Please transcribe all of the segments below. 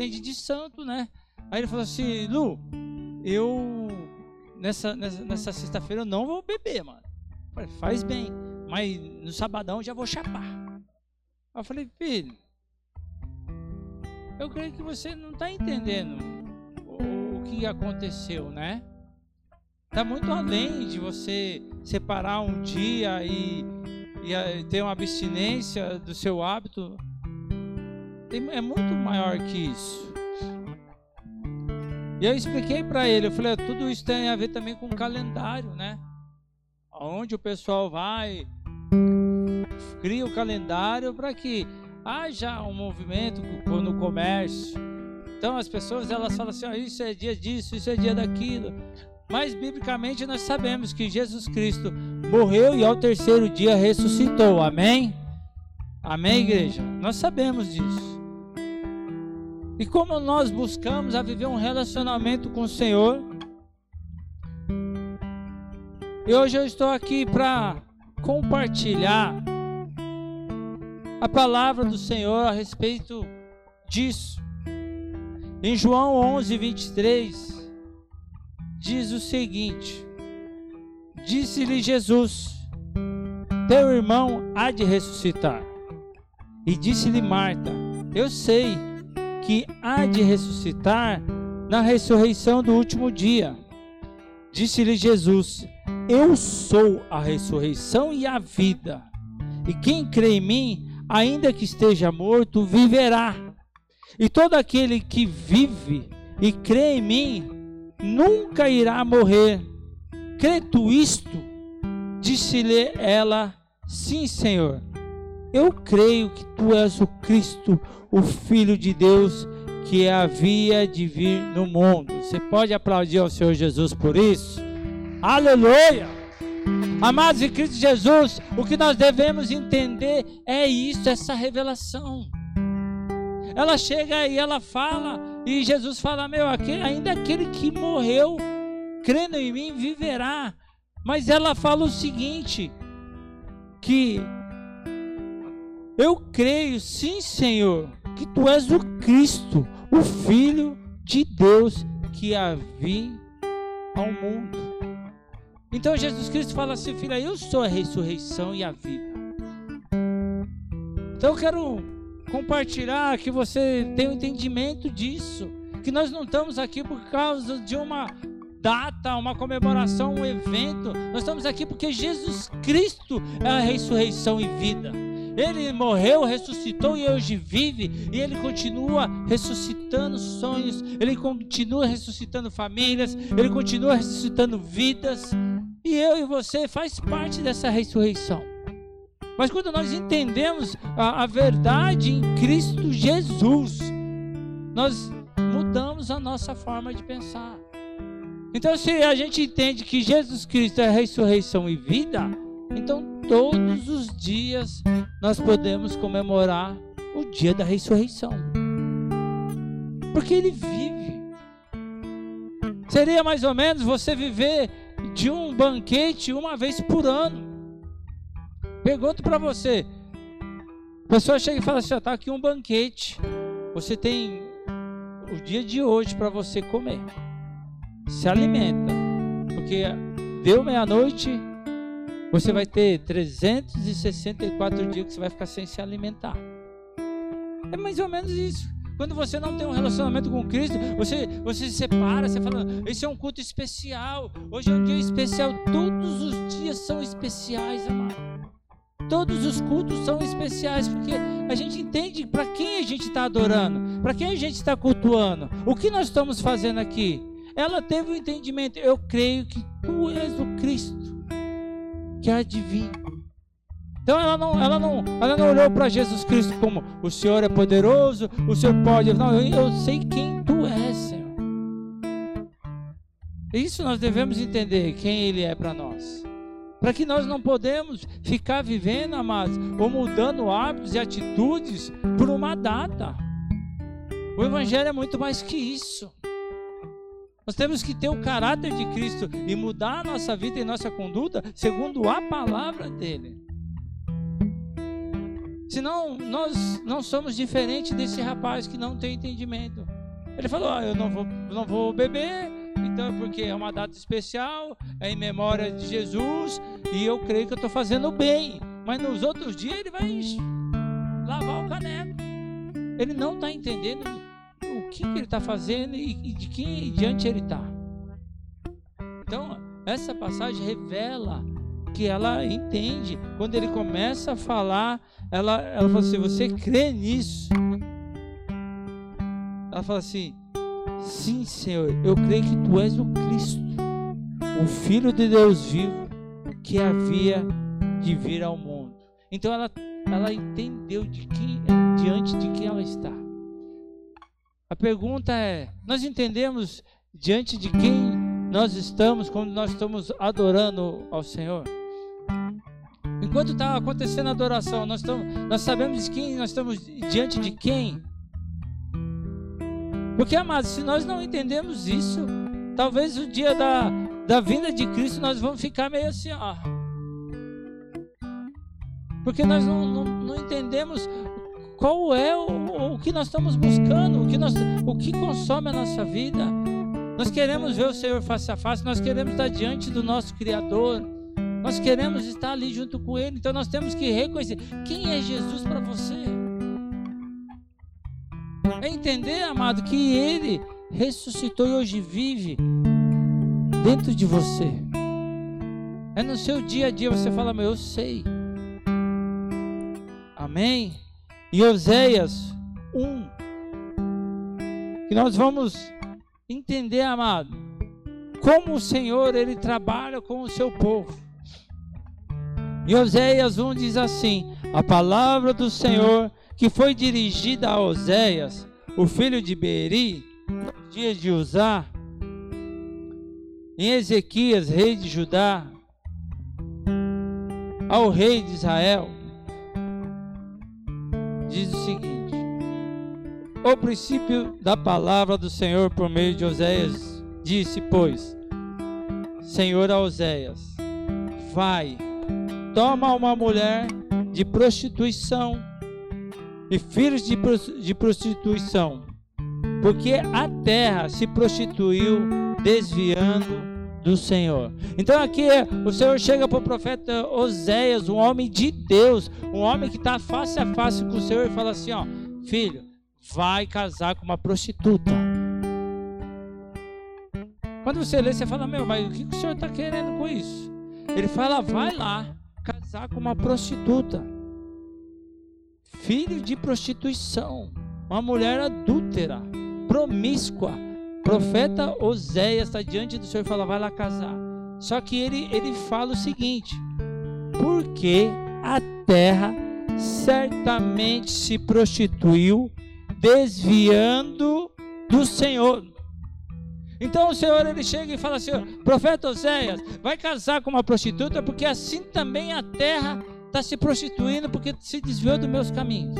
entende de santo, né? Aí ele falou assim, Lu, eu nessa, nessa, nessa sexta-feira eu não vou beber, mano. Eu falei, faz bem, mas no sabadão eu já vou chapar. Eu falei, filho, eu creio que você não está entendendo o, o que aconteceu, né? Está muito além de você separar um dia e, e ter uma abstinência do seu hábito. É muito maior que isso. E eu expliquei para ele, eu falei, tudo isso tem a ver também com o calendário, né? Onde o pessoal vai, cria o calendário para que haja um movimento no comércio. Então as pessoas elas falam assim, oh, isso é dia disso, isso é dia daquilo. Mas biblicamente nós sabemos que Jesus Cristo morreu e ao terceiro dia ressuscitou. Amém? Amém, igreja? Nós sabemos disso. E como nós buscamos a viver um relacionamento com o Senhor, e hoje eu estou aqui para compartilhar a palavra do Senhor a respeito disso. Em João 11, 23, diz o seguinte: Disse-lhe Jesus: Teu irmão há de ressuscitar. E disse-lhe Marta: Eu sei que há de ressuscitar na ressurreição do último dia. Disse-lhe Jesus: Eu sou a ressurreição e a vida. E quem crê em mim, ainda que esteja morto, viverá. E todo aquele que vive e crê em mim, nunca irá morrer. Crê tu isto? Disse-lhe ela: Sim, Senhor. Eu creio que tu és o Cristo, o Filho de Deus, que havia de vir no mundo. Você pode aplaudir ao Senhor Jesus por isso? Aleluia! Amados em Cristo Jesus, o que nós devemos entender é isso, essa revelação. Ela chega e ela fala e Jesus fala: Meu, aquele, ainda aquele que morreu, crendo em mim, viverá. Mas ela fala o seguinte: que eu creio, sim, Senhor, que tu és o Cristo, o Filho de Deus que havia ao mundo. Então Jesus Cristo fala assim, filha, eu sou a ressurreição e a vida. Então eu quero compartilhar, que você tenha um entendimento disso. Que nós não estamos aqui por causa de uma data, uma comemoração, um evento. Nós estamos aqui porque Jesus Cristo é a ressurreição e vida. Ele morreu, ressuscitou e hoje vive, e ele continua ressuscitando sonhos, ele continua ressuscitando famílias, ele continua ressuscitando vidas, e eu e você faz parte dessa ressurreição. Mas quando nós entendemos a, a verdade em Cristo Jesus, nós mudamos a nossa forma de pensar. Então, se a gente entende que Jesus Cristo é ressurreição e vida, então todos os dias nós podemos comemorar o dia da ressurreição. Porque ele vive. Seria mais ou menos você viver de um banquete uma vez por ano. Pergunto para você. A pessoa chega e fala assim: está aqui um banquete. Você tem o dia de hoje para você comer. Se alimenta. Porque deu meia-noite, você vai ter 364 dias que você vai ficar sem se alimentar. É mais ou menos isso. Quando você não tem um relacionamento com Cristo, você, você se separa, você fala, esse é um culto especial. Hoje é um dia especial. Todos os dias são especiais, amado. Todos os cultos são especiais porque a gente entende para quem a gente está adorando, para quem a gente está cultuando, o que nós estamos fazendo aqui. Ela teve o um entendimento. Eu creio que tu és o Cristo que há de vir. Então ela não, ela não, ela não olhou para Jesus Cristo como o Senhor é poderoso, o Senhor pode. Não, eu, eu sei quem tu és, Senhor. Isso nós devemos entender quem Ele é para nós. Para que nós não podemos ficar vivendo, amados, ou mudando hábitos e atitudes por uma data. O Evangelho é muito mais que isso. Nós temos que ter o caráter de Cristo e mudar a nossa vida e nossa conduta segundo a palavra dele. Senão nós não somos diferentes desse rapaz que não tem entendimento. Ele falou: ah, Eu não vou, não vou beber, então é porque é uma data especial, é em memória de Jesus, e eu creio que eu estou fazendo bem. Mas nos outros dias ele vai lavar o caneco. Ele não está entendendo que, que ele está fazendo e, e de que diante ele está. Então, essa passagem revela que ela entende. Quando ele começa a falar, ela, ela fala assim: Você crê nisso? Ela fala assim: Sim, Senhor, eu creio que tu és o Cristo, o Filho de Deus vivo, que havia de vir ao mundo. Então ela, ela entendeu de quem, diante de quem ela está. A pergunta é: nós entendemos diante de quem nós estamos quando nós estamos adorando ao Senhor? Enquanto está acontecendo a adoração, nós, estamos, nós sabemos quem nós estamos diante de quem? Porque, amados, se nós não entendemos isso, talvez o dia da, da vinda de Cristo nós vamos ficar meio assim, ó. Porque nós não, não, não entendemos qual é o, o que nós estamos buscando, o que, nós, o que consome a nossa vida. Nós queremos ver o Senhor face a face, nós queremos estar diante do nosso Criador. Nós queremos estar ali junto com Ele, então nós temos que reconhecer quem é Jesus para você. É entender, amado, que Ele ressuscitou e hoje vive dentro de você. É no seu dia a dia você fala, meu, eu sei. Amém? E Oséias 1, que nós vamos entender, amado, como o Senhor ele trabalha com o seu povo. E Oséias 1 diz assim: A palavra do Senhor que foi dirigida a Oséias, o filho de Beri, nos dias de Uzá, em Ezequias, rei de Judá, ao rei de Israel, diz o seguinte: O princípio da palavra do Senhor por meio de Oséias disse, pois, Senhor a Oséias, vai toma uma mulher de prostituição e filhos de, de prostituição, porque a terra se prostituiu desviando do Senhor. Então aqui o Senhor chega para o profeta Oséias, um homem de Deus, um homem que está face a face com o Senhor e fala assim: ó, filho, vai casar com uma prostituta. Quando você lê, você fala, meu, mas o que o Senhor está querendo com isso? Ele fala, vai lá, casar com uma prostituta, filho de prostituição, uma mulher adúltera, promíscua. Profeta Oséias está diante do Senhor e fala: vai lá casar. Só que ele, ele fala o seguinte: porque a terra certamente se prostituiu, desviando do Senhor. Então o Senhor ele chega e fala assim: profeta Oséias, vai casar com uma prostituta, porque assim também a terra está se prostituindo, porque se desviou dos meus caminhos.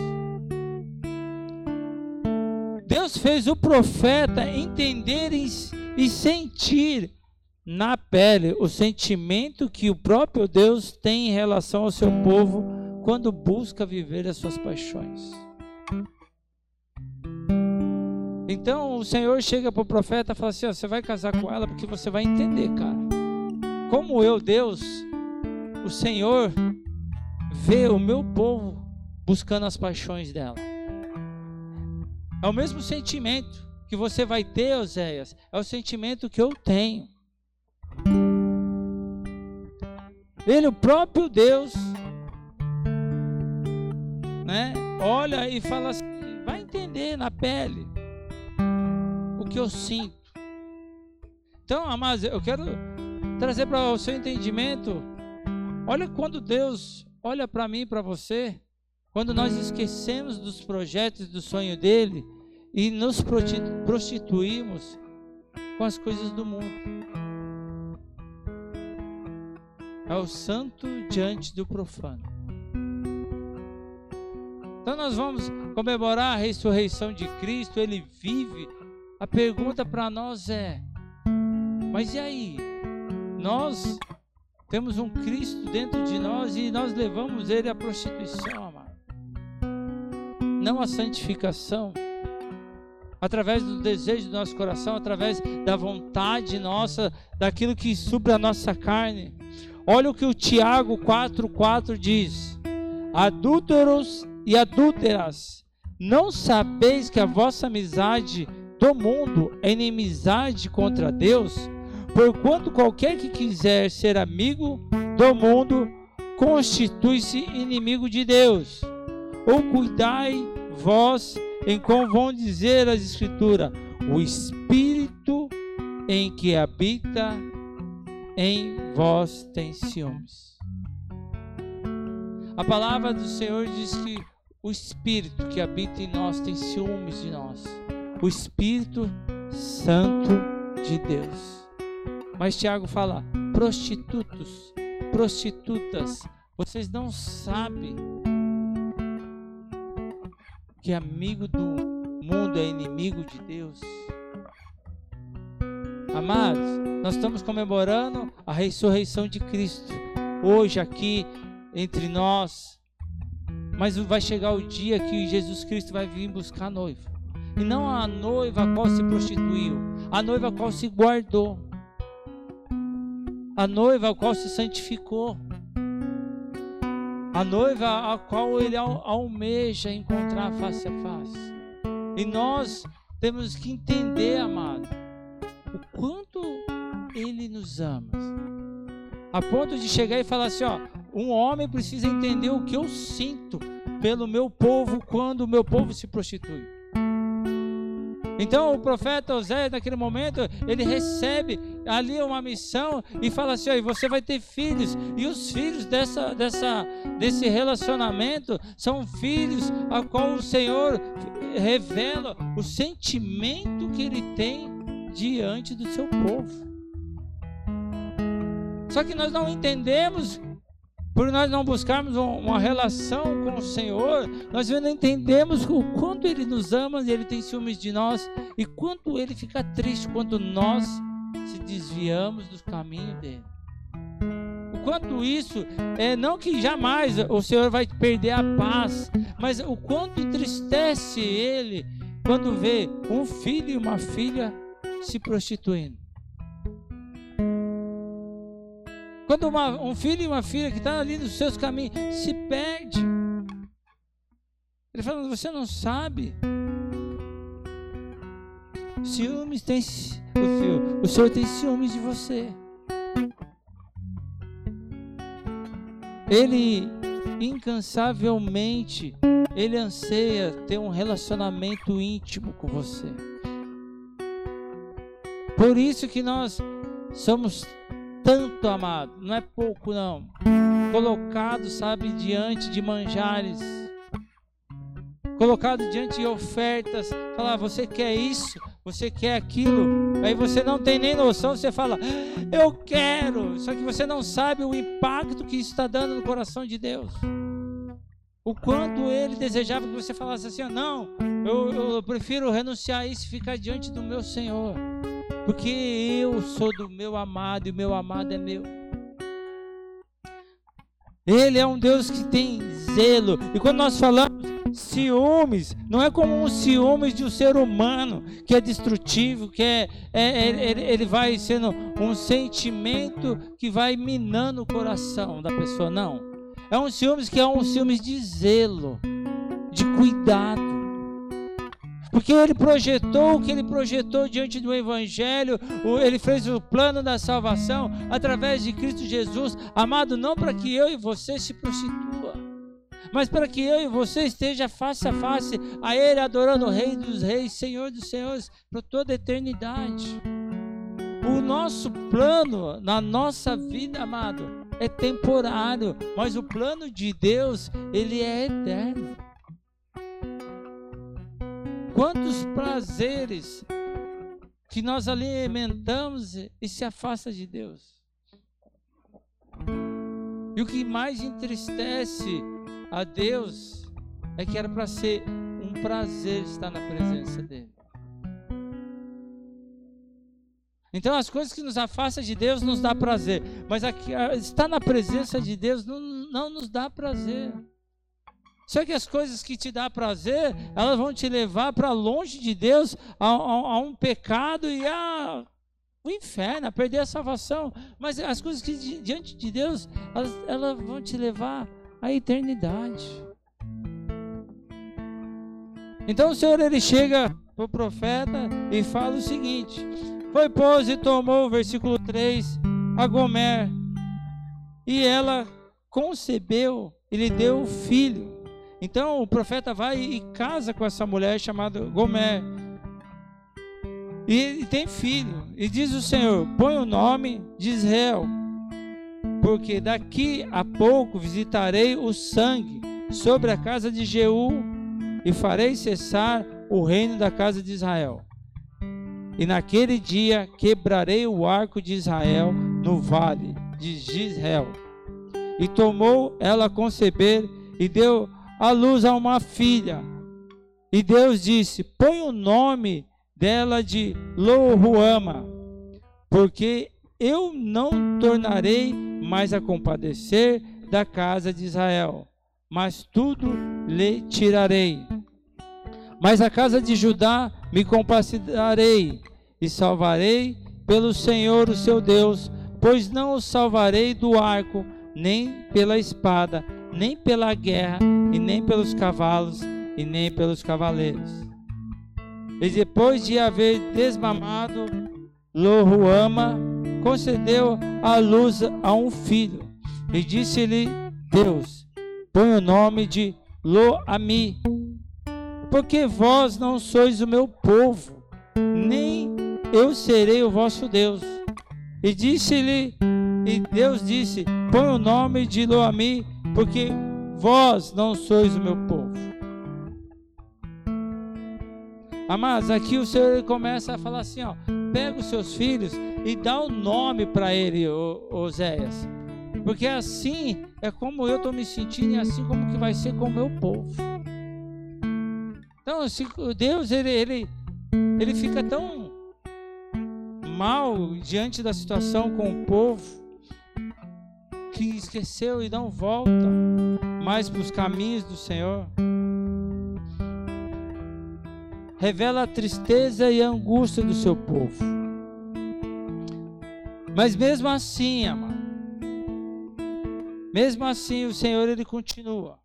Deus fez o profeta entender e sentir na pele o sentimento que o próprio Deus tem em relação ao seu povo quando busca viver as suas paixões. Então o Senhor chega para o profeta e fala assim: ó, você vai casar com ela porque você vai entender, cara. Como eu, Deus, o Senhor, vê o meu povo buscando as paixões dela. É o mesmo sentimento que você vai ter, Oséias, é o sentimento que eu tenho. Ele, o próprio Deus, né, olha e fala assim: vai entender na pele que eu sinto. Então, amados, eu quero trazer para o seu entendimento. Olha quando Deus olha para mim para você, quando nós esquecemos dos projetos do sonho dele e nos prostituímos com as coisas do mundo. É o santo diante do profano. Então nós vamos comemorar a ressurreição de Cristo, ele vive a pergunta para nós é: mas e aí? Nós temos um Cristo dentro de nós e nós levamos ele à prostituição, amado. não a santificação, através do desejo do nosso coração, através da vontade nossa, daquilo que supra a nossa carne. Olha o que o Tiago 4,4 diz: Adúlteros e adúlteras, não sabeis que a vossa amizade do mundo é inimizade contra Deus? Porquanto qualquer que quiser ser amigo do mundo constitui-se inimigo de Deus. Ou cuidai vós em como vão dizer as Escrituras: o Espírito em que habita em vós tem ciúmes. A palavra do Senhor diz que o Espírito que habita em nós tem ciúmes de nós. O Espírito Santo de Deus. Mas Tiago fala: prostitutos, prostitutas, vocês não sabem que amigo do mundo é inimigo de Deus. Amados, nós estamos comemorando a ressurreição de Cristo hoje aqui entre nós. Mas vai chegar o dia que Jesus Cristo vai vir buscar a noiva. E não a noiva a qual se prostituiu, a noiva a qual se guardou, a noiva a qual se santificou a noiva a qual ele almeja encontrar face a face. E nós temos que entender, amado, o quanto ele nos ama. A ponto de chegar e falar assim, ó, um homem precisa entender o que eu sinto pelo meu povo quando o meu povo se prostitui. Então o profeta Oséias, naquele momento, ele recebe ali uma missão e fala assim: você vai ter filhos, e os filhos dessa, dessa, desse relacionamento são filhos a qual o Senhor revela o sentimento que ele tem diante do seu povo. Só que nós não entendemos por nós não buscarmos uma relação com o Senhor, nós não entendemos o quanto Ele nos ama e Ele tem ciúmes de nós e quanto Ele fica triste quando nós se desviamos do caminho dele. O quanto isso é não que jamais o Senhor vai perder a paz, mas o quanto entristece Ele quando vê um filho e uma filha se prostituindo. Quando uma, um filho e uma filha que estão tá ali nos seus caminhos se perde. Ele fala, você não sabe. Ciúmes tem. O Senhor tem ciúmes de você. Ele incansavelmente ele anseia ter um relacionamento íntimo com você. Por isso que nós somos tanto, amado, não é pouco não. Colocado, sabe, diante de manjares, colocado diante de ofertas, falar, você quer isso, você quer aquilo, aí você não tem nem noção, você fala, eu quero, só que você não sabe o impacto que isso está dando no coração de Deus. O quanto ele desejava que você falasse assim, não, eu, eu prefiro renunciar a isso e ficar diante do meu Senhor. Porque eu sou do meu amado e o meu amado é meu. Ele é um Deus que tem zelo. E quando nós falamos ciúmes, não é como um ciúmes de um ser humano que é destrutivo, que é, é ele, ele vai sendo um sentimento que vai minando o coração da pessoa. Não. É um ciúmes que é um ciúmes de zelo, de cuidado. Porque ele projetou o que ele projetou diante do Evangelho, ele fez o plano da salvação através de Cristo Jesus, amado, não para que eu e você se prostitua, mas para que eu e você esteja face a face a Ele, adorando o Rei dos Reis, Senhor dos Senhores, por toda a eternidade. O nosso plano na nossa vida, amado, é temporário, mas o plano de Deus, ele é eterno. Quantos prazeres que nós alimentamos e se afasta de Deus. E o que mais entristece a Deus é que era para ser um prazer estar na presença dele. Então as coisas que nos afastam de Deus nos dá prazer, mas aqui, estar na presença de Deus não, não nos dá prazer. Só que as coisas que te dá prazer, elas vão te levar para longe de Deus, a, a, a, um pecado e a o inferno, a perder a salvação. Mas as coisas que diante de Deus, elas, elas vão te levar à eternidade. Então o Senhor ele chega para o profeta e fala o seguinte: Foi, pois, e tomou, versículo 3, a Gomer, e ela concebeu, ele deu o filho. Então o profeta vai e casa com essa mulher chamada Gomer. E, e tem filho. E diz o Senhor: põe o nome de Israel, porque daqui a pouco visitarei o sangue sobre a casa de Jeú e farei cessar o reino da casa de Israel. E naquele dia quebrarei o arco de Israel no vale de Gisrael. E tomou ela a conceber e deu à luz a uma filha. E Deus disse: Põe o nome dela de Lohuama, porque eu não tornarei mais a compadecer da casa de Israel, mas tudo lhe tirarei. Mas a casa de Judá me compadecerei e salvarei pelo Senhor o seu Deus, pois não o salvarei do arco, nem pela espada, nem pela guerra, e nem pelos cavalos, e nem pelos cavaleiros e depois de haver desmamado, Lohuama concedeu a luz a um filho. E disse-lhe Deus: Põe o nome de Loami, porque vós não sois o meu povo, nem eu serei o vosso Deus. E disse-lhe, e Deus disse: Põe o nome de Loami, porque vós não sois o meu povo. Amados, aqui o Senhor começa a falar assim: ó, pega os seus filhos e dá o um nome para ele, Oséias. Porque assim é como eu estou me sentindo e assim como que vai ser com o meu povo. Então, se Deus ele, ele, ele fica tão mal diante da situação com o povo que esqueceu e não volta mais para os caminhos do Senhor revela a tristeza e a angústia do seu povo. Mas mesmo assim, amado, mesmo assim o Senhor ele continua.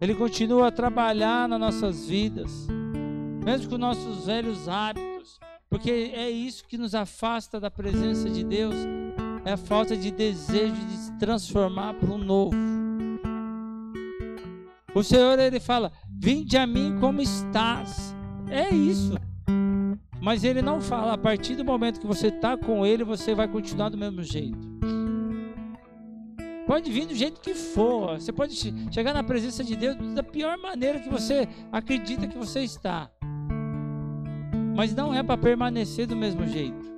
Ele continua a trabalhar nas nossas vidas, mesmo com nossos velhos hábitos, porque é isso que nos afasta da presença de Deus, é a falta de desejo de transformar para um novo. O Senhor ele fala: Vinde a mim como estás. É isso. Mas ele não fala, a partir do momento que você está com ele, você vai continuar do mesmo jeito. Pode vir do jeito que for. Você pode chegar na presença de Deus da pior maneira que você acredita que você está. Mas não é para permanecer do mesmo jeito.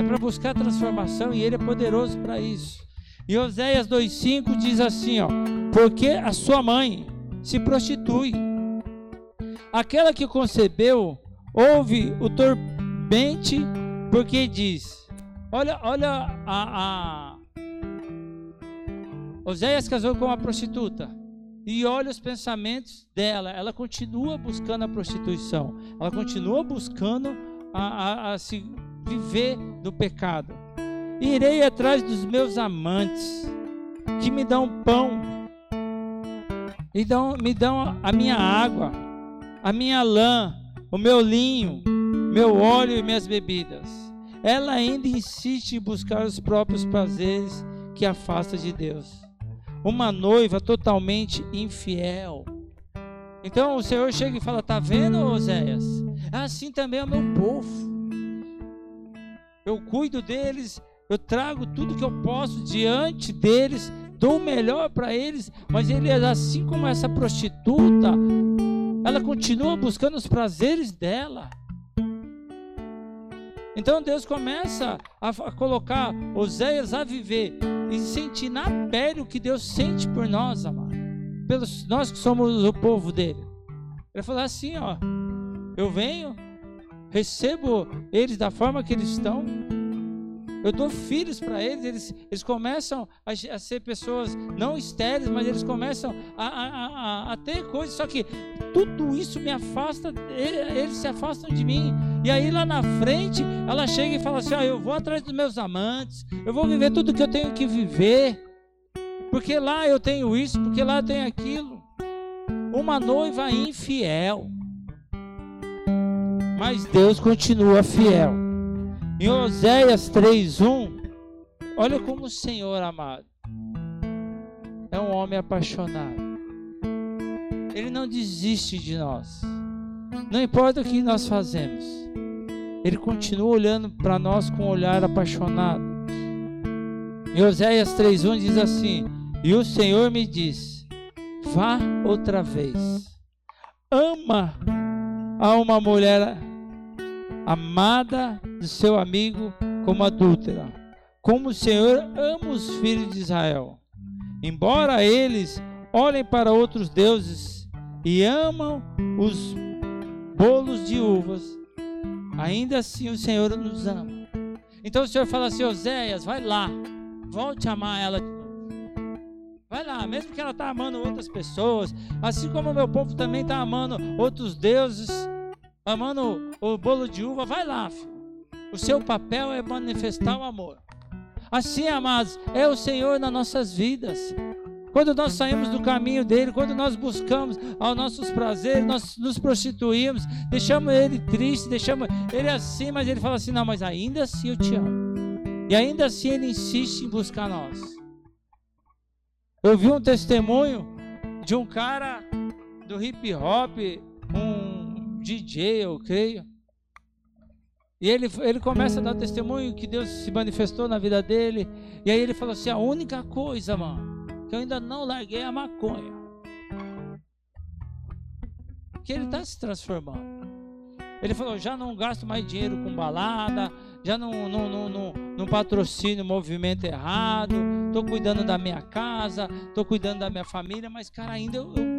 É para buscar transformação e ele é poderoso para isso. E Oséias 2,5 diz assim: ó, porque a sua mãe se prostitui. Aquela que concebeu ouve o tormente porque diz: Olha, olha a, a Oséias casou com uma prostituta. E olha os pensamentos dela. Ela continua buscando a prostituição. Ela continua buscando a, a, a se viver do pecado. Irei atrás dos meus amantes, que me dão pão e dão, me dão a minha água, a minha lã, o meu linho, meu óleo e minhas bebidas. Ela ainda insiste em buscar os próprios prazeres que afasta de Deus. Uma noiva totalmente infiel. Então o Senhor chega e fala: Tá vendo, Oséias? Assim também é o meu povo. Eu cuido deles, eu trago tudo que eu posso diante deles dou o melhor para eles, mas ele, assim como essa prostituta, ela continua buscando os prazeres dela. Então Deus começa a, colocar Oséias a viver e sentir na pele o que Deus sente por nós, amado. Pelos nós que somos o povo dele. Ele falou assim, ó, eu venho, recebo eles da forma que eles estão, Eu dou filhos para eles, eles, eles começam a, a, ser pessoas não estéreis, mas eles começam a, a, a, ter coisas. Só que tudo isso me afasta, eles se afastam de mim. E aí lá na frente, ela chega e fala assim: ah, Eu vou atrás dos meus amantes, eu vou viver tudo que eu tenho que viver, porque lá eu tenho isso, porque lá eu tenho aquilo. Uma noiva infiel, mas Deus continua fiel. Em Oséias 3:1, olha como o Senhor amado é um homem apaixonado. Ele não desiste de nós. Não importa o que nós fazemos. Ele continua olhando para nós com um olhar apaixonado. Em Oséias 3:1 diz assim: "E o Senhor me diz: Vá outra vez. Ama a uma mulher amada de seu amigo como adúltera, como o Senhor ama os filhos de Israel. Embora eles olhem para outros deuses e amam os bolos de uvas, ainda assim o Senhor nos ama. Então o Senhor fala assim: Oséias, vai lá, volte a amar ela de novo. Vai lá, mesmo que ela está amando outras pessoas, assim como o meu povo também está amando outros deuses amando o bolo de uva, vai lá, filho. O seu papel é manifestar o amor. Assim, amados, é o Senhor nas nossas vidas. Quando nós saímos do caminho dele, quando nós buscamos aos nossos prazeres, nós nos prostituímos, deixamos ele triste, deixamos ele assim, mas ele fala assim: não, mas ainda assim eu te amo. E ainda assim ele insiste em buscar nós. Eu vi um testemunho de um cara do hip hop, DJ, eu creio. E ele, ele começa a dar testemunho que Deus se manifestou na vida dele. E aí ele falou assim: a única coisa, mano, que eu ainda não larguei é a maconha. Que ele está se transformando. Ele falou: já não gasto mais dinheiro com balada, já não, não, não, não, não patrocino movimento errado, estou cuidando da minha casa, estou cuidando da minha família, mas cara, ainda eu, eu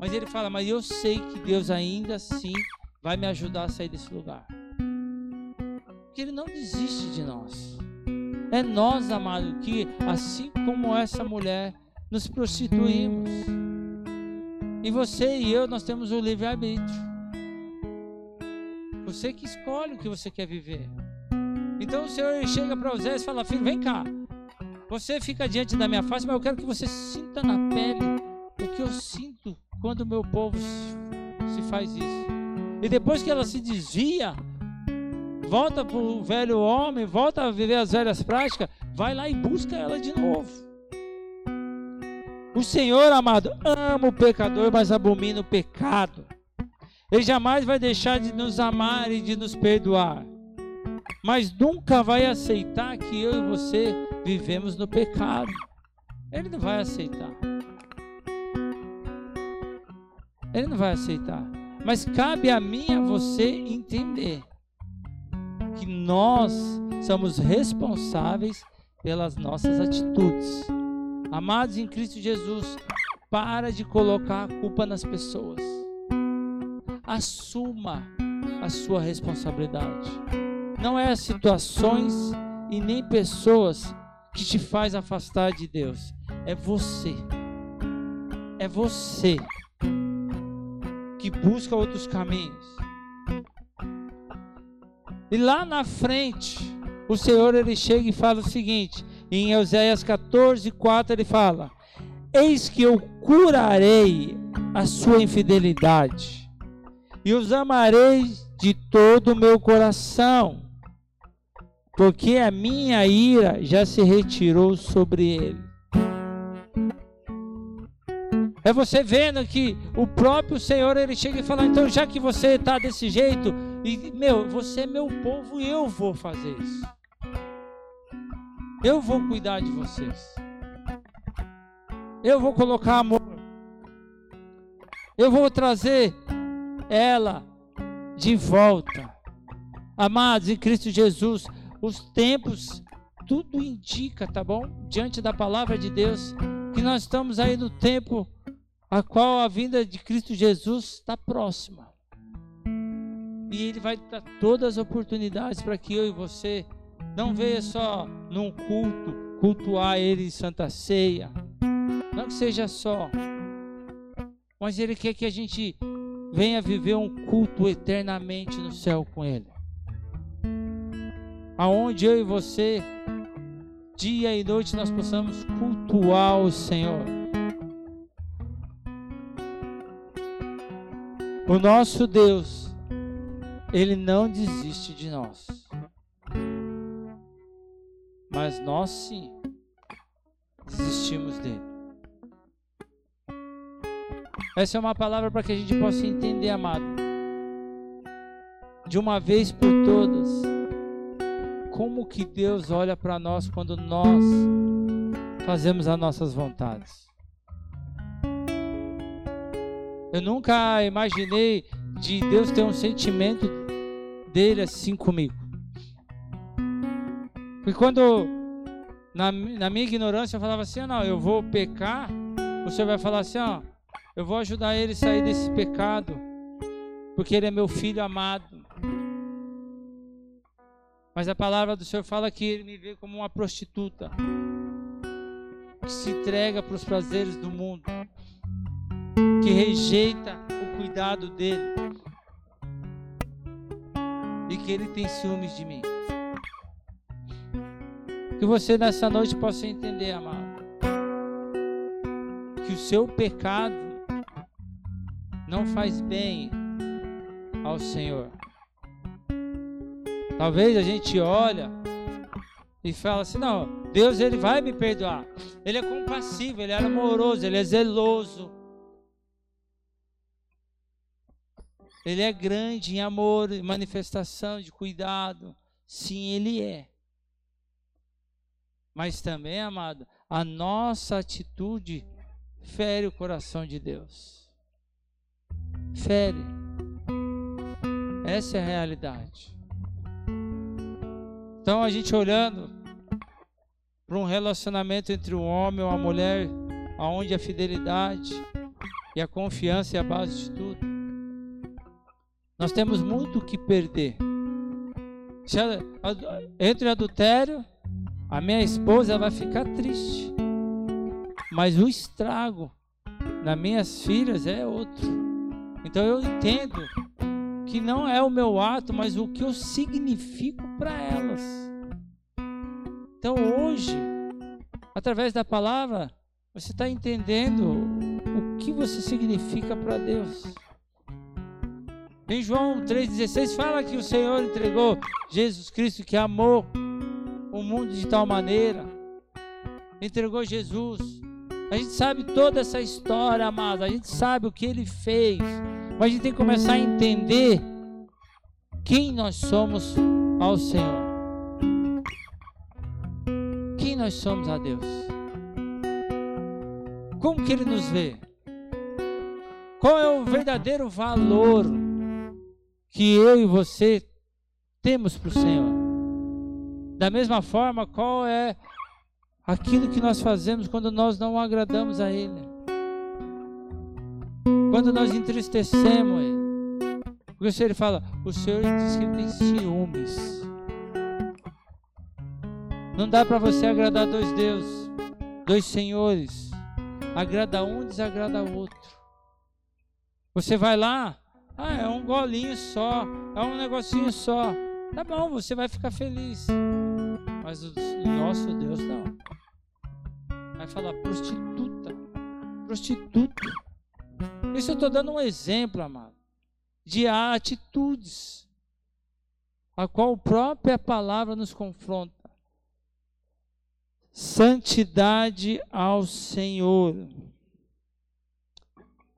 mas ele fala: Mas eu sei que Deus ainda assim vai me ajudar a sair desse lugar. Porque Ele não desiste de nós. É nós, amado, que assim como essa mulher, nos prostituímos. E você e eu, nós temos o livre-arbítrio. Você que escolhe o que você quer viver. Então o Senhor chega para José e fala: Filho, vem cá. Você fica diante da minha face, mas eu quero que você sinta na pele o que eu sinto quando o meu povo se faz isso. E depois que ela se desvia, volta para o velho homem, volta a viver as velhas práticas, vai lá e busca ela de novo. O Senhor, amado, ama o pecador, mas abomina o pecado. Ele jamais vai deixar de nos amar e de nos perdoar. Mas nunca vai aceitar que eu e você vivemos no pecado. Ele não vai aceitar. Ele não vai aceitar. Mas cabe a mim a você entender que nós somos responsáveis pelas nossas atitudes. Amados em Cristo Jesus, para de colocar a culpa nas pessoas. Assuma a sua responsabilidade. Não é as situações e nem pessoas que te faz afastar de Deus. É você. É você que busca outros caminhos. E lá na frente, o Senhor ele chega e fala o seguinte, em Euséias 14, 4 ele fala: Eis que eu curarei a sua infidelidade e os amarei de todo o meu coração, porque a minha ira já se retirou sobre ele. É você vendo que o próprio Senhor ele chega e fala: então já que você está desse jeito, e meu, você é meu povo e eu vou fazer isso. Eu vou cuidar de vocês. Eu vou colocar amor. Eu vou trazer ela de volta. Amados em Cristo Jesus, os tempos tudo indica, tá bom? Diante da palavra de Deus, que nós estamos aí no tempo a qual a vinda de Cristo Jesus está próxima. E Ele vai dar todas as oportunidades para que eu e você não venha só num culto, cultuar Ele em Santa Ceia. Não que seja só, mas Ele quer que a gente venha viver um culto eternamente no céu com Ele. Aonde eu e você, dia e noite, nós possamos cultuar o Senhor. O nosso Deus, Ele não desiste de nós. Mas nós sim desistimos dele. Essa é uma palavra para que a gente possa entender, amado. De uma vez por todas, como que Deus olha para nós quando nós fazemos as nossas vontades. Eu nunca imaginei de Deus ter um sentimento dele assim comigo. Porque quando, na, na minha ignorância, eu falava assim: ah, não, eu vou pecar, o Senhor vai falar assim: ó, eu vou ajudar ele a sair desse pecado, porque ele é meu filho amado. Mas a palavra do Senhor fala que ele me vê como uma prostituta que se entrega para os prazeres do mundo, que rejeita o cuidado dele e que ele tem ciúmes de mim. Que você nessa noite possa entender, amado, que o seu pecado não faz bem ao Senhor. Talvez a gente olha e fala assim: não, Deus ele vai me perdoar. Ele é compassivo, ele é amoroso, ele é zeloso. Ele é grande em amor, em manifestação de cuidado. Sim, ele é. Mas também, amado, a nossa atitude fere o coração de Deus fere. Essa é a realidade. Então a gente olhando para um relacionamento entre um homem e uma mulher, aonde a fidelidade e a confiança é a base de tudo. Nós temos muito o que perder. entre adultério, a minha esposa vai ficar triste. Mas o estrago nas minhas filhas é outro. Então eu entendo que não é o meu ato, mas o que eu significo para elas. Então hoje, através da palavra, você está entendendo o que você significa para Deus. Em João 3,16 fala que o Senhor entregou Jesus Cristo que amou o mundo de tal maneira, entregou Jesus. A gente sabe toda essa história, amada. A gente sabe o que ele fez. Mas a gente tem que começar a entender quem nós somos ao Senhor. Quem nós somos a Deus. Como que Ele nos vê? Qual é o verdadeiro valor que eu e você temos para o Senhor? Da mesma forma, qual é aquilo que nós fazemos quando nós não agradamos a Ele? Quando nós entristecemos Ele. Porque o Senhor fala, o Senhor diz que ele tem ciúmes. Não dá para você agradar dois deuses, dois senhores. Agrada um, desagrada o outro. Você vai lá, ah, é um golinho só, é um negocinho só. Tá bom, você vai ficar feliz. Mas o nosso Deus não. Vai falar prostituta, prostituta. Isso eu estou dando um exemplo, amado, de atitudes, a qual a própria palavra nos confronta. Santidade ao Senhor.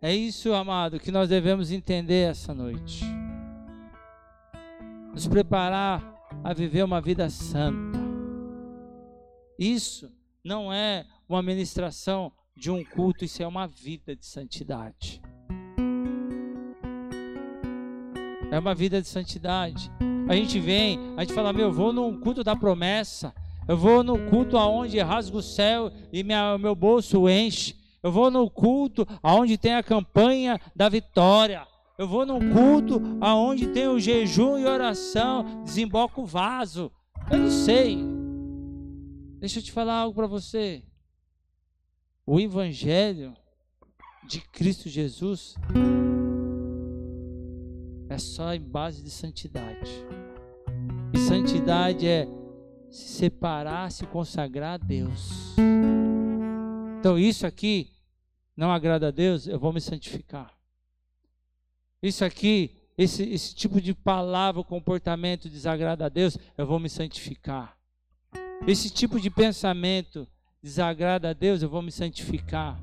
É isso, amado, que nós devemos entender essa noite. Nos preparar a viver uma vida santa. Isso não é uma ministração de um culto, isso é uma vida de santidade. É uma vida de santidade. A gente vem, a gente fala, meu, eu vou num culto da promessa. Eu vou no culto aonde rasga o céu e minha, meu bolso enche. Eu vou no culto aonde tem a campanha da vitória. Eu vou no culto aonde tem o jejum e oração, desemboca o vaso. Eu não sei. Deixa eu te falar algo para você. O Evangelho de Cristo Jesus é só em base de santidade. E santidade é se separar, se consagrar a Deus. Então, isso aqui não agrada a Deus, eu vou me santificar. Isso aqui, esse, esse tipo de palavra, comportamento desagrada a Deus, eu vou me santificar. Esse tipo de pensamento desagrada a Deus, eu vou me santificar.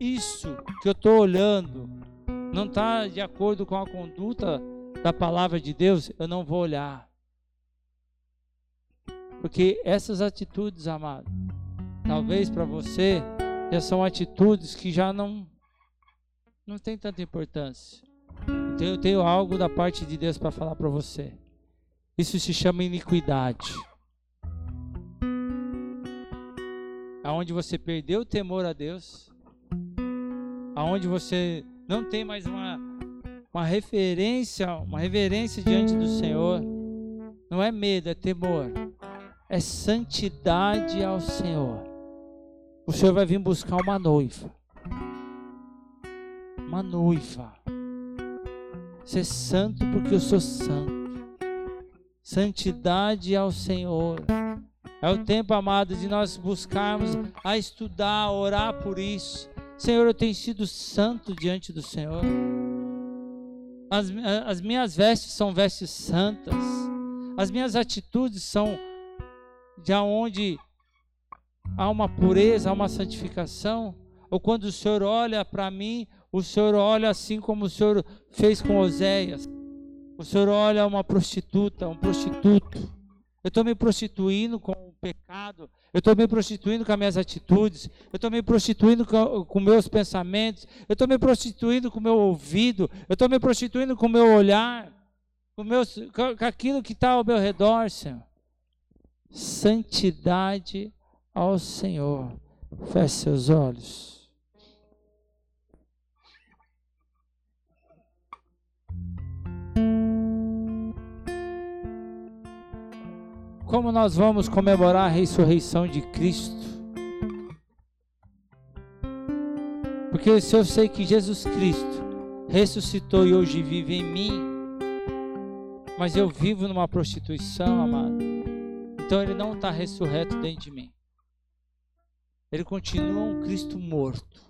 Isso que eu estou olhando não está de acordo com a conduta da palavra de Deus, eu não vou olhar. Porque essas atitudes, amado, talvez para você já são atitudes que já não não tem tanta importância. Então eu tenho algo da parte de Deus para falar para você. Isso se chama iniquidade. Aonde você perdeu o temor a Deus, aonde você não tem mais uma uma referência, uma reverência diante do Senhor. Não é medo, é temor é santidade ao Senhor. O Senhor vai vir buscar uma noiva. Uma noiva. Ser santo porque eu sou santo. Santidade ao Senhor. É o tempo, amado, de nós buscarmos a estudar, a orar por isso. Senhor, eu tenho sido santo diante do Senhor. As, as minhas vestes são vestes santas. As minhas atitudes são de onde há uma pureza, há uma santificação, ou quando o Senhor olha para mim, o Senhor olha assim como o Senhor fez com Oséias. O Senhor olha uma prostituta, um prostituto. Eu estou me prostituindo com o pecado, eu estou me prostituindo com as minhas atitudes, eu estou me prostituindo com, meus pensamentos, eu estou me prostituindo com o meu ouvido, eu estou me prostituindo com o meu olhar, com, meus, com aquilo que está ao meu redor, Senhor santidade ao Senhor. Feche seus olhos. Como nós vamos comemorar a ressurreição de Cristo? Porque se eu sei que Jesus Cristo ressuscitou e hoje vive em mim, mas eu vivo numa prostituição, amado. Então ele não está ressurreto dentro de mim. Ele continua um Cristo morto.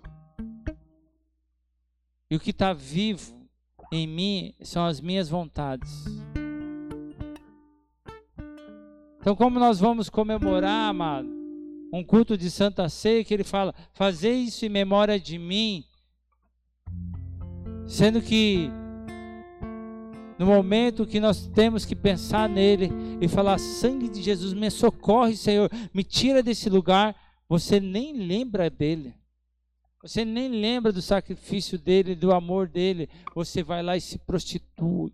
E o que está vivo em mim são as minhas vontades. Então, como nós vamos comemorar, amado, um culto de Santa Ceia, que ele fala: fazer isso em memória de mim, sendo que no momento que nós temos que pensar nele e falar: sangue de Jesus, me socorre, Senhor, me tira desse lugar. Você nem lembra dele. Você nem lembra do sacrifício dele, do amor dele. Você vai lá e se prostitui.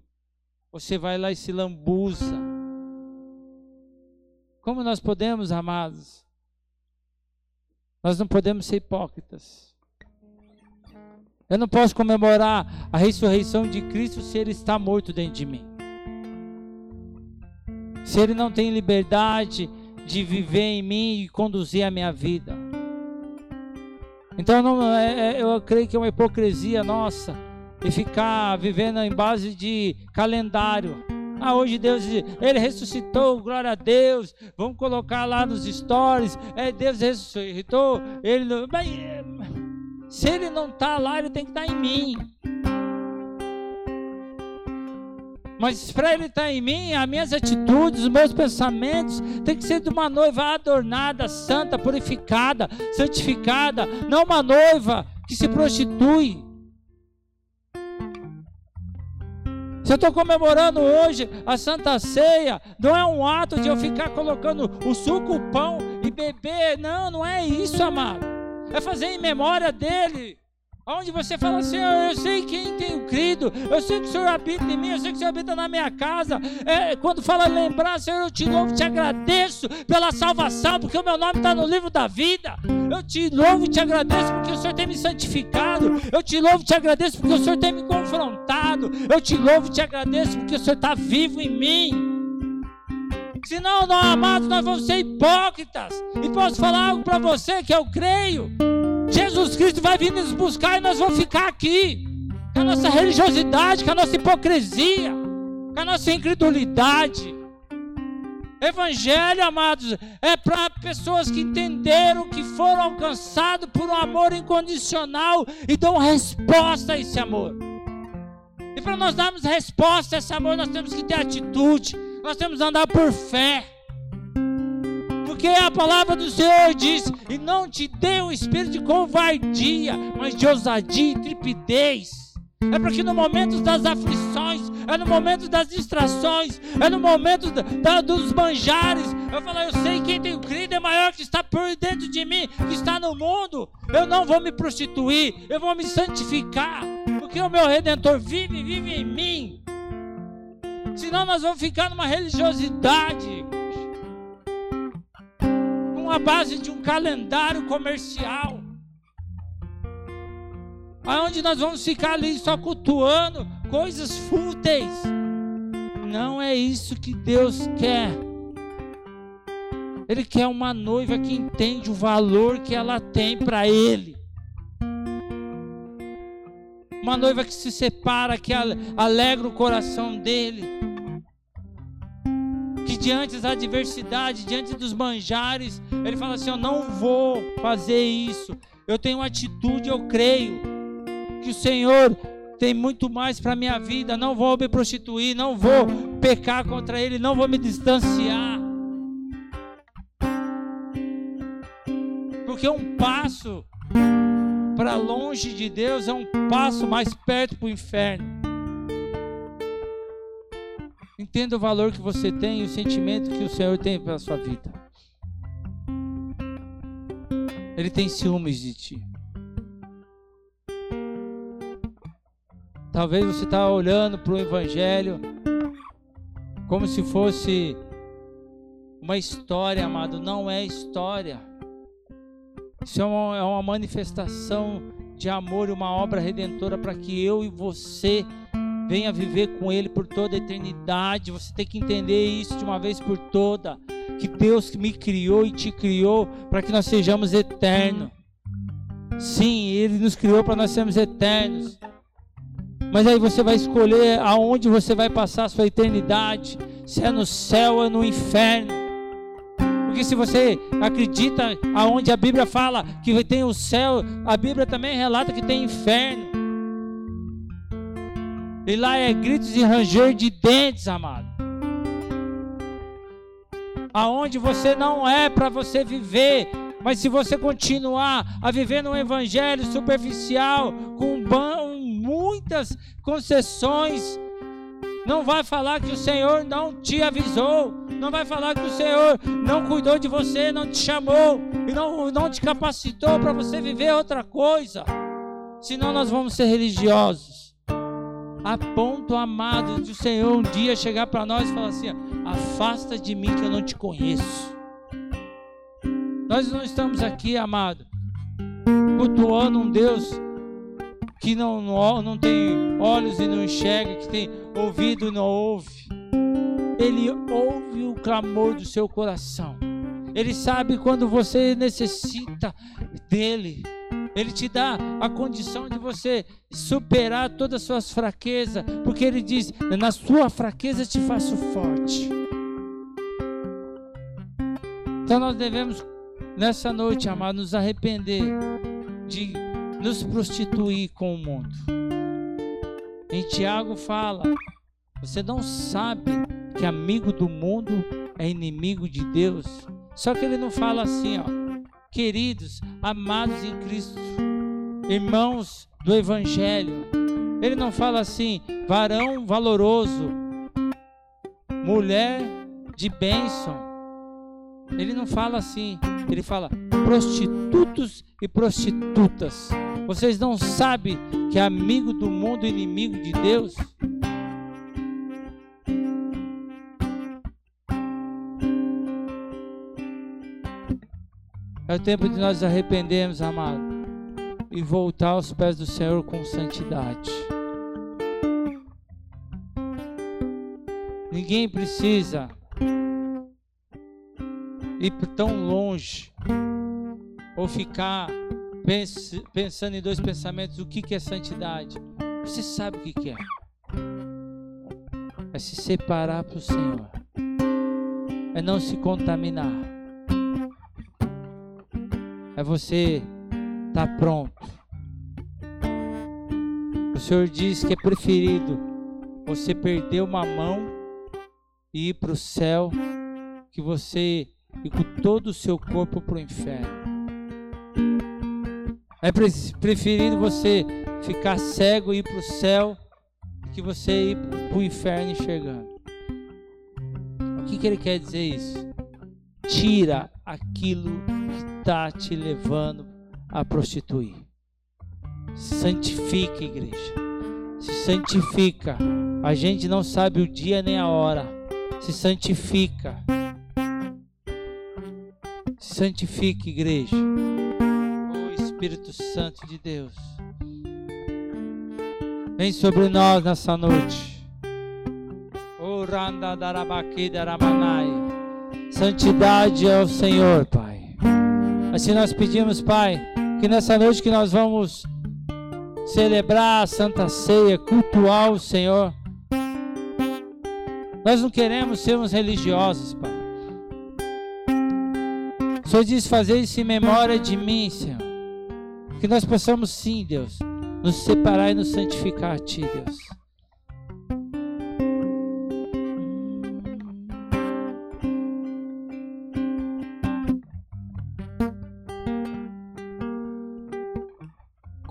Você vai lá e se lambuza. Como nós podemos, amados? Nós não podemos ser hipócritas. Eu não posso comemorar a ressurreição de Cristo se ele está morto dentro de mim. Se ele não tem liberdade de viver em mim e conduzir a minha vida. Então não, é, é, eu creio que é uma hipocrisia nossa e ficar vivendo em base de calendário. Ah, hoje Deus, ele ressuscitou, glória a Deus. Vamos colocar lá nos stories. É, Deus ressuscitou. Ele, mas, se ele não está lá, ele tem que estar tá em mim. Mas ele estar tá em mim, as minhas atitudes, os meus pensamentos, tem que ser de uma noiva adornada, santa, purificada, santificada, não uma noiva que se prostitui. Se eu estou comemorando hoje a Santa Ceia, não é um ato de eu ficar colocando o suco, o pão e beber. Não, não é isso, amado é fazer em memória dele. Onde você fala, Senhor, eu sei quem tenho crido, eu sei que o Senhor habita em mim, eu sei que o Senhor habita na minha casa. É, quando fala lembrar, Senhor, eu te louvo, te agradeço pela salvação, porque o meu nome está no livro da vida. Eu te louvo e te agradeço porque o Senhor tem me santificado. Eu te louvo e te agradeço porque o Senhor tem me confrontado. Eu te louvo e te agradeço porque o Senhor está vivo em mim. Senão, não, amados, nós vamos ser hipócritas. E posso falar algo para você que eu creio. Jesus Cristo vai vir nos buscar e nós vamos ficar aqui. Com a nossa religiosidade, com a nossa hipocrisia, com a nossa incredulidade. Evangelho, amados, é para pessoas que entenderam que foram alcançados por um amor incondicional e dão resposta a esse amor. E para nós darmos resposta a esse amor, nós temos que ter atitude, nós temos que andar por fé. Porque a palavra do Senhor diz: E não te dê um espírito de covardia, mas de ousadia e trepidez. É porque no momento das aflições, é no momento das distrações, é no momento da, da, dos manjares. Eu falo, eu sei quem tem crido é maior que está por dentro de mim, que está no mundo. Eu não vou me prostituir, eu vou me santificar, porque o meu redentor vive, vive em mim. Senão nós vamos ficar numa religiosidade com a base de um calendário comercial. Aonde nós vamos ficar ali só cultuando coisas fúteis. Não é isso que Deus quer. Ele quer uma noiva que entende o valor que ela tem para Ele. Uma noiva que se separa, que alegra o coração dele. Que diante das adversidades, diante dos manjares, ele fala assim: Eu não vou fazer isso. Eu tenho atitude, eu creio que o Senhor tem muito mais para minha vida. Não vou me prostituir, não vou pecar contra Ele, não vou me distanciar. Porque um passo para longe de Deus é um passo mais perto para o inferno. Entenda o valor que você tem e o sentimento que o Senhor tem pela sua vida. Ele tem ciúmes de ti. Talvez você está olhando para o Evangelho como se fosse uma história, amado. Não é história. Isso é uma, é uma manifestação de amor e uma obra redentora para que eu e você venha viver com Ele por toda a eternidade. Você tem que entender isso de uma vez por toda. Que Deus me criou e te criou para que nós sejamos eternos. Sim, Ele nos criou para nós sermos eternos. Mas aí você vai escolher aonde você vai passar a sua eternidade, se é no céu ou no inferno. Porque se você acredita aonde a Bíblia fala que tem o céu, a Bíblia também relata que tem inferno. E lá é gritos e ranger de dentes, amado. Aonde você não é para você viver, mas se você continuar a viver num evangelho superficial, com muitas concessões, não vai falar que o Senhor não te avisou. Não vai falar que o Senhor não cuidou de você, não te chamou e não, não te capacitou para você viver outra coisa. Senão nós vamos ser religiosos. A ponto, amado, de o Senhor um dia chegar para nós e falar assim: afasta de mim que eu não te conheço. Nós não estamos aqui, amado, cultuando um Deus que não, não, não tem olhos e não enxerga, que tem ouvido e não ouve. Ele ouve o clamor do seu coração. Ele sabe quando você necessita dele. Ele te dá a condição de você superar todas as suas fraquezas, porque ele diz: "Na sua fraqueza te faço forte". Então nós devemos nessa noite, amado, nos arrepender de nos prostituir com o mundo. Em Tiago fala: você não sabe que amigo do mundo é inimigo de Deus. Só que ele não fala assim, ó, queridos, amados em Cristo, irmãos do Evangelho. Ele não fala assim, varão valoroso, mulher de bênção. Ele não fala assim, ele fala prostitutos e prostitutas. Vocês não sabem que amigo do mundo inimigo de Deus? É o tempo de nós arrependermos, amado, e voltar aos pés do Senhor com santidade. Ninguém precisa ir tão longe ou ficar pensando em dois pensamentos: o que é santidade? Você sabe o que é. É se separar para o Senhor, é não se contaminar, é você estar tá pronto. O Senhor diz que é preferido você perder uma mão e ir para o céu que você ir com todo o seu corpo para o inferno. É preferido você ficar cego e ir para o céu que você ir para o inferno enxergando. O que, que ele quer dizer isso? Tira aquilo que está te levando a prostituir. Santifica, igreja. Se santifica. A gente não sabe o dia nem a hora. Se santifica. Se santifica, igreja. Espírito Santo de Deus. Vem sobre nós nessa noite. Santidade ao Senhor, Pai. Assim nós pedimos, Pai, que nessa noite que nós vamos celebrar a Santa Ceia, cultuar o Senhor. Nós não queremos sermos religiosos, Pai. O Senhor diz fazer isso em memória de mim, Senhor. Que nós possamos sim, Deus, nos separar e nos santificar a Ti, Deus.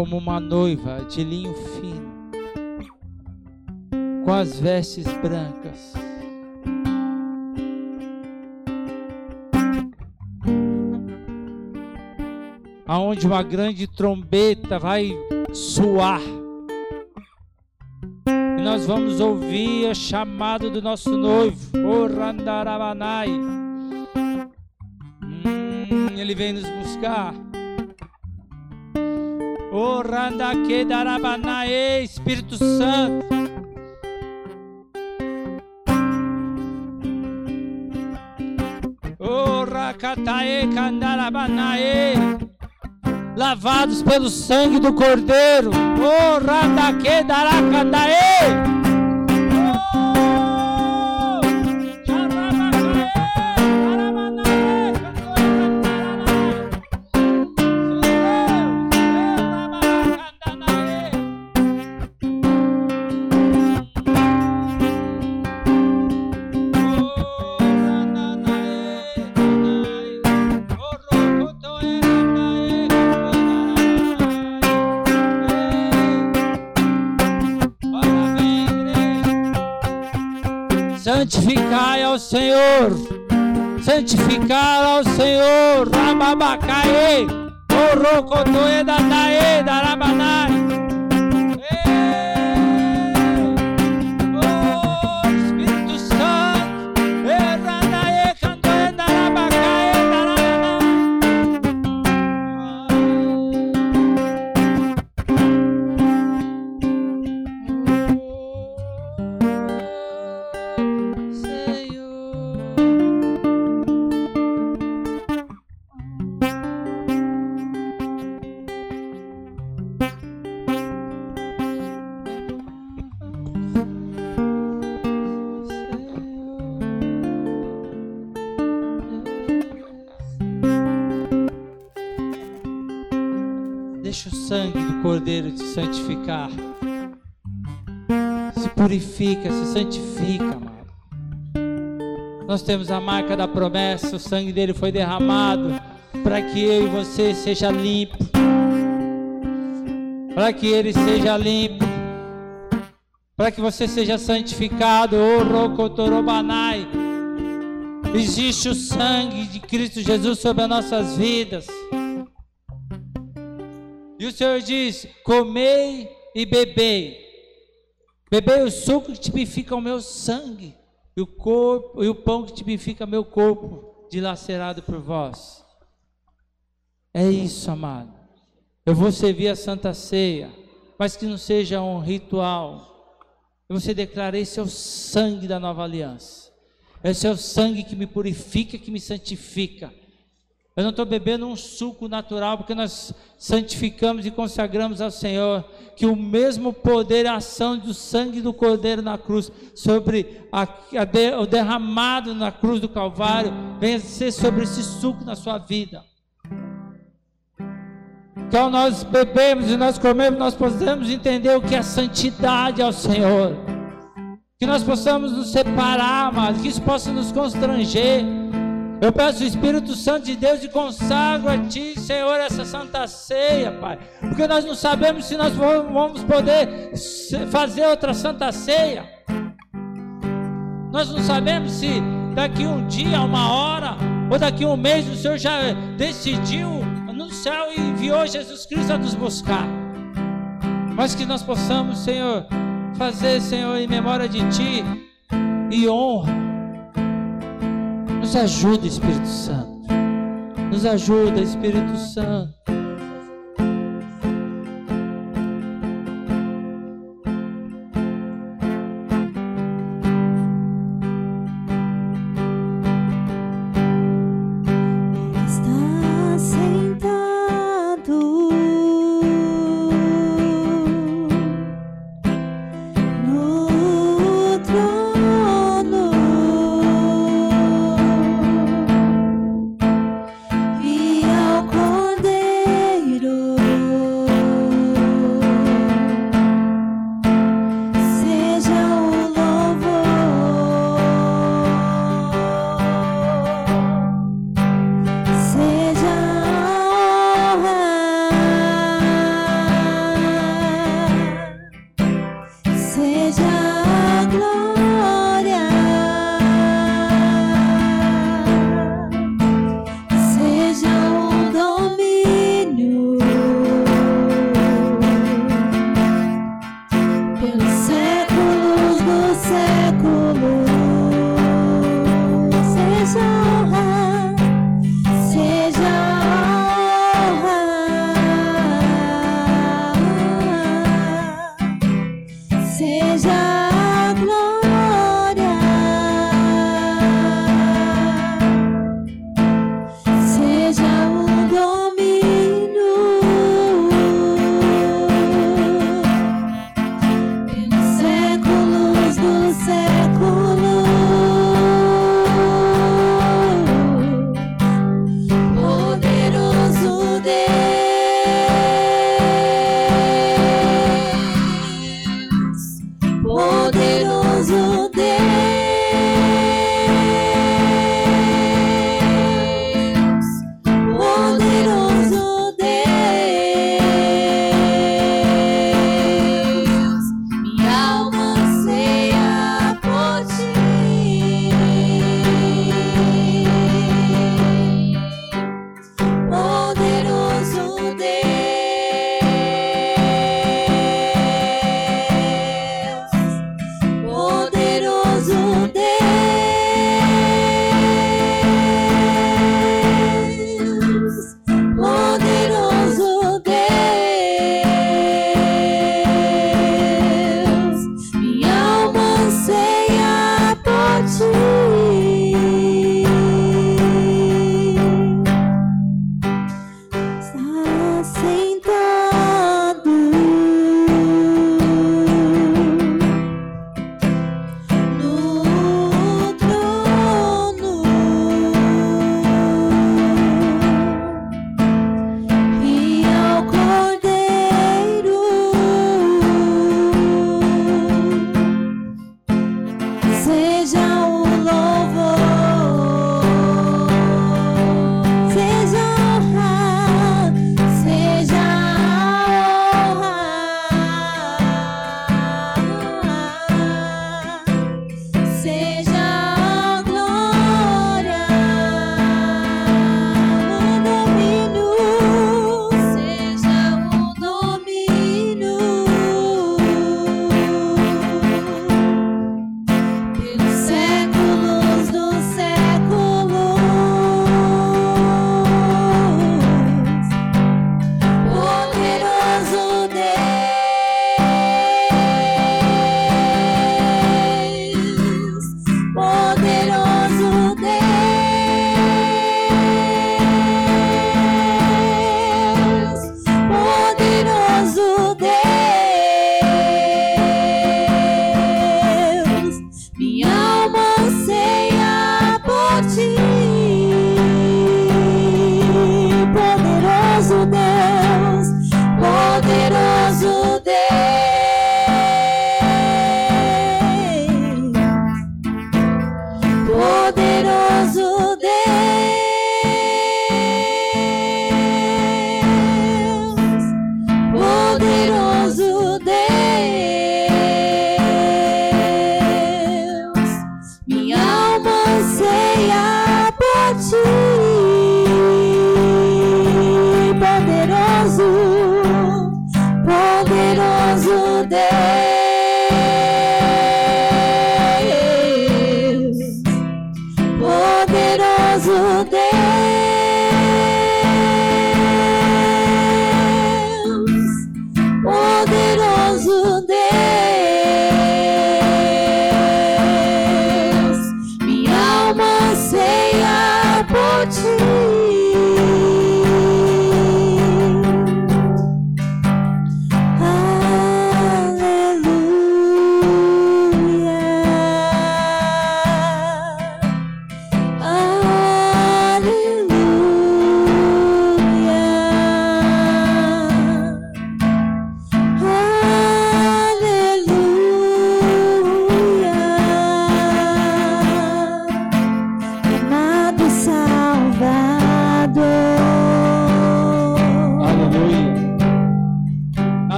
Como uma noiva de linho fino, com as vestes brancas aonde uma grande trombeta vai soar. E nós vamos ouvir a chamada do nosso noivo, Orandarabanai. Hum, ele vem nos buscar. Orandakedarabanai, Espírito Santo. Orakatae Kandarabanae lavados pelo sangue do Cordeiro. Oh, radaque daracandaê. Santificai ao Senhor, santificar ao Senhor, Rababacaê, da Daê, Darabanai. Nós temos a marca da promessa, o sangue dele foi derramado para que eu e você seja limpo. Para que ele seja limpo. Para que você seja santificado. Orokotorobanai. Existe o sangue de Cristo Jesus sobre as nossas vidas. E o Senhor diz: Comei e bebei. Bebei o suco que tipifica o meu sangue, e o corpo e o pão que tipifica meu corpo, dilacerado por vós. É isso, amado. Eu vou servir a Santa Ceia, mas que não seja um ritual. Você declara esse é o sangue da nova aliança. É o sangue que me purifica, que me santifica. Eu não estou bebendo um suco natural, porque nós santificamos e consagramos ao Senhor que o mesmo poder e ação do sangue do Cordeiro na cruz, sobre a, a de, o derramado na cruz do Calvário, venha ser sobre esse suco na sua vida. Ao nós bebemos e nós comemos, nós possamos entender o que é santidade ao Senhor. Que nós possamos nos separar, mas que isso possa nos constranger eu peço o Espírito Santo de Deus e consagro a Ti, Senhor, essa santa ceia, Pai. Porque nós não sabemos se nós vamos poder fazer outra santa ceia. Nós não sabemos se daqui um dia, uma hora, ou daqui um mês o Senhor já decidiu no céu e enviou Jesus Cristo a nos buscar. Mas que nós possamos, Senhor, fazer, Senhor, em memória de Ti e honra nos ajuda, Espírito Santo. Nos ajuda, Espírito Santo.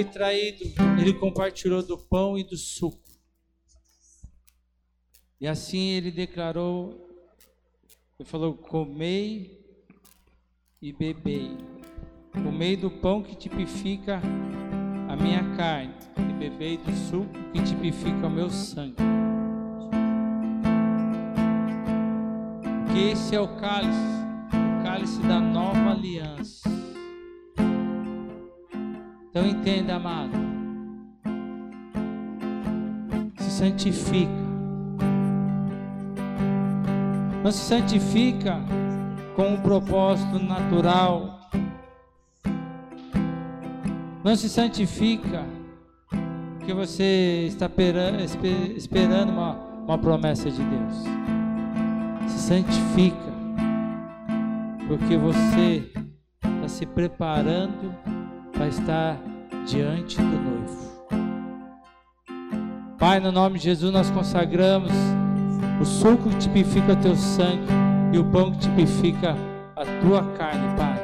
Foi traído, ele compartilhou do pão e do suco. E assim ele declarou, ele falou: comei e bebei. Comei do pão que tipifica a minha carne, e bebei do suco que tipifica o meu sangue. Que esse é o cálice, o cálice da nova aliança. Então entenda, amado. Se santifica. Não se santifica com um propósito natural. Não se santifica porque você está esperando uma, uma promessa de Deus. Se santifica porque você está se preparando para estar diante do noivo. Pai, no nome de Jesus, nós consagramos o suco que tipifica o teu sangue e o pão que tipifica a tua carne, Pai.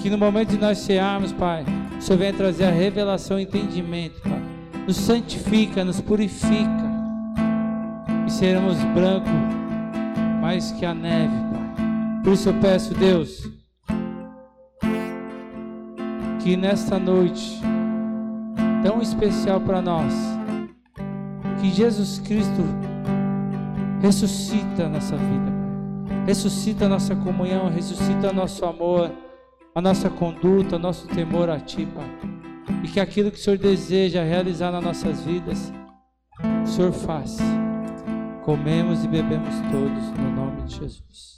Que no momento de nós cearmos, Pai, o Senhor venha trazer a revelação e entendimento, Pai. Nos santifica, nos purifica e seremos brancos mais que a neve, Pai. Por isso eu peço, Deus, que nesta noite tão especial para nós, que Jesus Cristo ressuscita a nossa vida, ressuscita a nossa comunhão, ressuscita nosso amor, a nossa conduta, nosso temor a Ti, Pai. E que aquilo que o Senhor deseja realizar nas nossas vidas, o Senhor faça. Comemos e bebemos todos no nome de Jesus.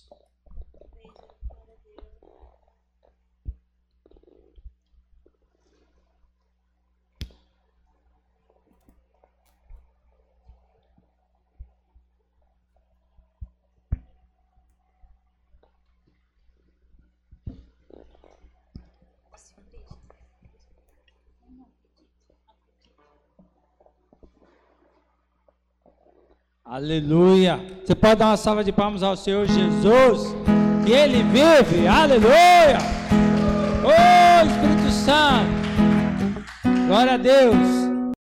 Aleluia. Você pode dar uma salva de palmas ao Senhor Jesus, que Ele vive. Aleluia. Oh Espírito Santo. Glória a Deus.